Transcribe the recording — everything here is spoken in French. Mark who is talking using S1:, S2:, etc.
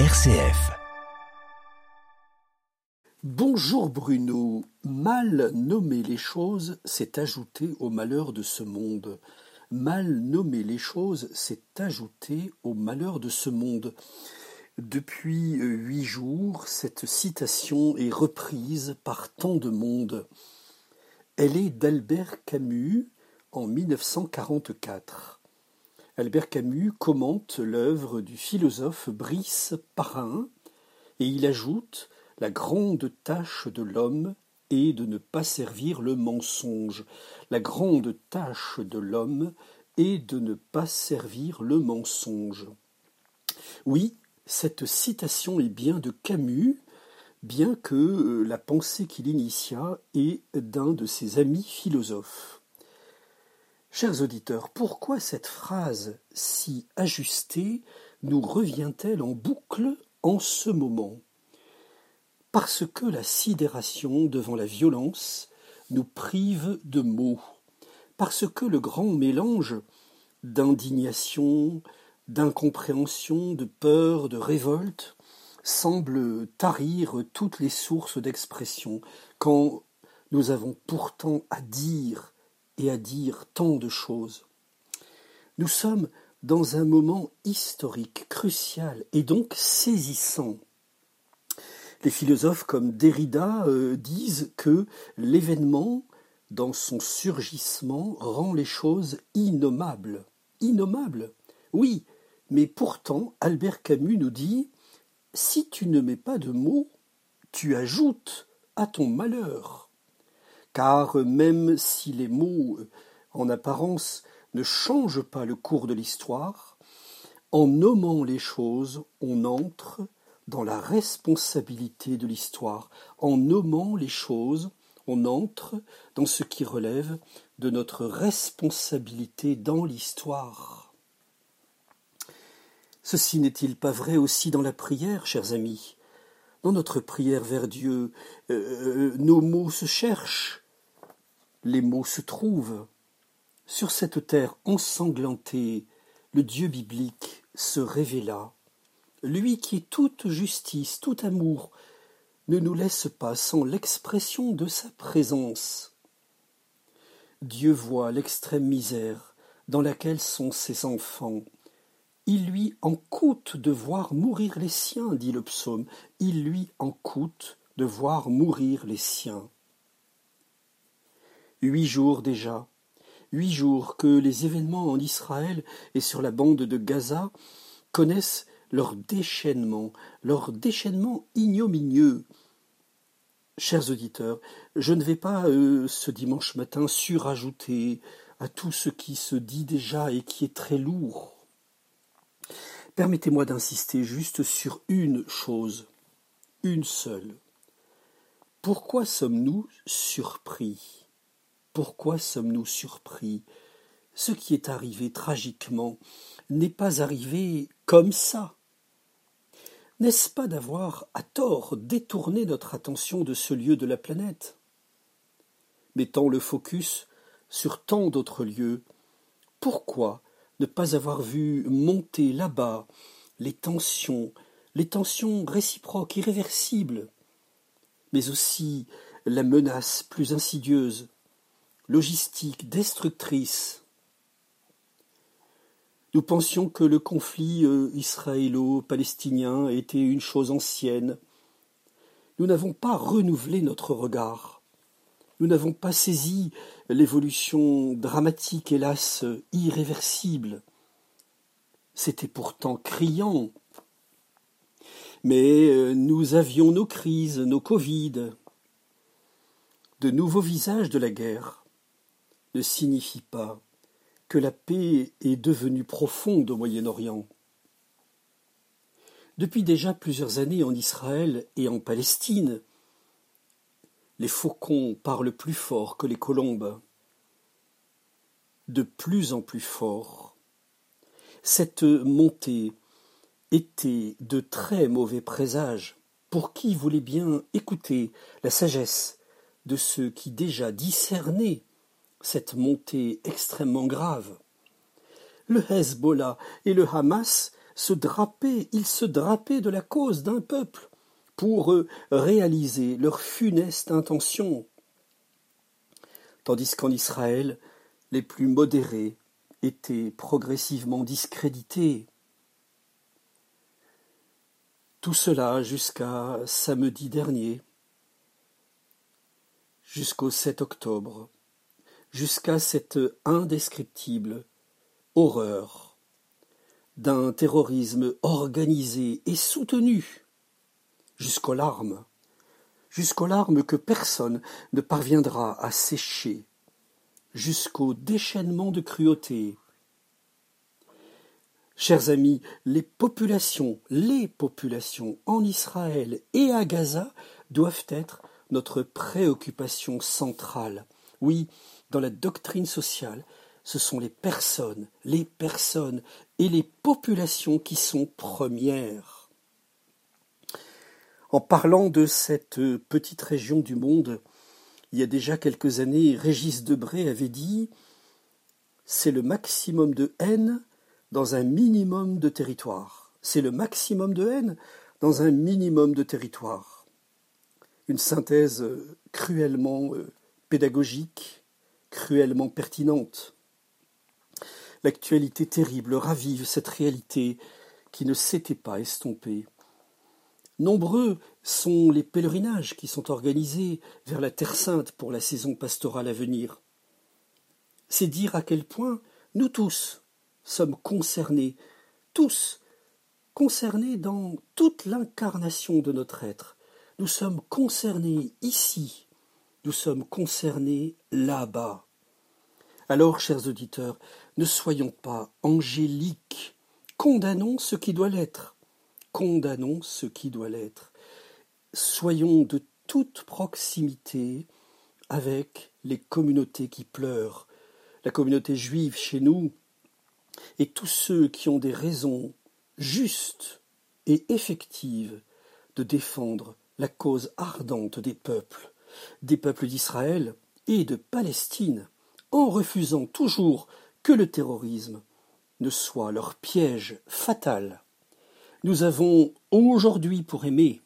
S1: RCF.
S2: Bonjour Bruno. Mal nommer les choses, c'est ajouter au malheur de ce monde. Mal nommer les choses, c'est ajouter au malheur de ce monde. Depuis huit jours, cette citation est reprise par tant de monde. Elle est d'Albert Camus en 1944. Albert Camus commente l'œuvre du philosophe Brice Parrain et il ajoute La grande tâche de l'homme est de ne pas servir le mensonge. La grande tâche de l'homme est de ne pas servir le mensonge. Oui, cette citation est bien de Camus, bien que euh, la pensée qu'il initia est d'un de ses amis philosophes. Chers auditeurs, pourquoi cette phrase si ajustée nous revient-elle en boucle en ce moment? Parce que la sidération devant la violence nous prive de mots, parce que le grand mélange d'indignation, d'incompréhension, de peur, de révolte semble tarir toutes les sources d'expression, quand nous avons pourtant à dire et à dire tant de choses. Nous sommes dans un moment historique, crucial et donc saisissant. Les philosophes comme Derrida euh, disent que l'événement, dans son surgissement, rend les choses innommables. Innommables Oui, mais pourtant, Albert Camus nous dit Si tu ne mets pas de mots, tu ajoutes à ton malheur car même si les mots, en apparence, ne changent pas le cours de l'histoire, en nommant les choses, on entre dans la responsabilité de l'histoire. En nommant les choses, on entre dans ce qui relève de notre responsabilité dans l'histoire. Ceci n'est-il pas vrai aussi dans la prière, chers amis? Dans notre prière vers Dieu, euh, euh, nos mots se cherchent, les mots se trouvent. Sur cette terre ensanglantée, le Dieu biblique se révéla. Lui qui est toute justice, tout amour, ne nous laisse pas sans l'expression de sa présence. Dieu voit l'extrême misère dans laquelle sont ses enfants. Il lui en coûte de voir mourir les siens, dit le psaume. Il lui en coûte de voir mourir les siens. Huit jours déjà, huit jours que les événements en Israël et sur la bande de Gaza connaissent leur déchaînement, leur déchaînement ignominieux. Chers auditeurs, je ne vais pas euh, ce dimanche matin surajouter à tout ce qui se dit déjà et qui est très lourd. Permettez-moi d'insister juste sur une chose, une seule. Pourquoi sommes-nous surpris? Pourquoi sommes-nous surpris? Ce qui est arrivé tragiquement n'est pas arrivé comme ça. N'est-ce pas d'avoir, à tort, détourné notre attention de ce lieu de la planète? Mettant le focus sur tant d'autres lieux, pourquoi ne pas avoir vu monter là-bas les tensions, les tensions réciproques, irréversibles, mais aussi la menace plus insidieuse? Logistique destructrice. Nous pensions que le conflit euh, israélo-palestinien était une chose ancienne. Nous n'avons pas renouvelé notre regard. Nous n'avons pas saisi l'évolution dramatique, hélas, irréversible. C'était pourtant criant. Mais euh, nous avions nos crises, nos Covid, de nouveaux visages de la guerre ne signifie pas que la paix est devenue profonde au Moyen-Orient. Depuis déjà plusieurs années en Israël et en Palestine, les faucons parlent plus fort que les colombes, de plus en plus fort. Cette montée était de très mauvais présages pour qui voulait bien écouter la sagesse de ceux qui déjà discernaient cette montée extrêmement grave. Le Hezbollah et le Hamas se drapaient, ils se drapaient de la cause d'un peuple pour euh, réaliser leur funeste intention. Tandis qu'en Israël, les plus modérés étaient progressivement discrédités. Tout cela jusqu'à samedi dernier, jusqu'au 7 octobre, jusqu'à cette indescriptible horreur d'un terrorisme organisé et soutenu jusqu'aux larmes, jusqu'aux larmes que personne ne parviendra à sécher, jusqu'au déchaînement de cruauté. Chers amis, les populations, les populations en Israël et à Gaza doivent être notre préoccupation centrale. Oui, dans la doctrine sociale, ce sont les personnes, les personnes et les populations qui sont premières. En parlant de cette petite région du monde, il y a déjà quelques années, Régis Debray avait dit C'est le maximum de haine dans un minimum de territoire. C'est le maximum de haine dans un minimum de territoire. Une synthèse cruellement euh, pédagogique, cruellement pertinente. L'actualité terrible ravive cette réalité qui ne s'était pas estompée. Nombreux sont les pèlerinages qui sont organisés vers la Terre sainte pour la saison pastorale à venir. C'est dire à quel point nous tous sommes concernés, tous concernés dans toute l'incarnation de notre être. Nous sommes concernés ici, nous sommes concernés là-bas. Alors, chers auditeurs, ne soyons pas angéliques, condamnons ce qui doit l'être, condamnons ce qui doit l'être. Soyons de toute proximité avec les communautés qui pleurent, la communauté juive chez nous, et tous ceux qui ont des raisons justes et effectives de défendre la cause ardente des peuples, des peuples d'Israël et de Palestine, en refusant toujours que le terrorisme ne soit leur piège fatal. Nous avons aujourd'hui pour aimer,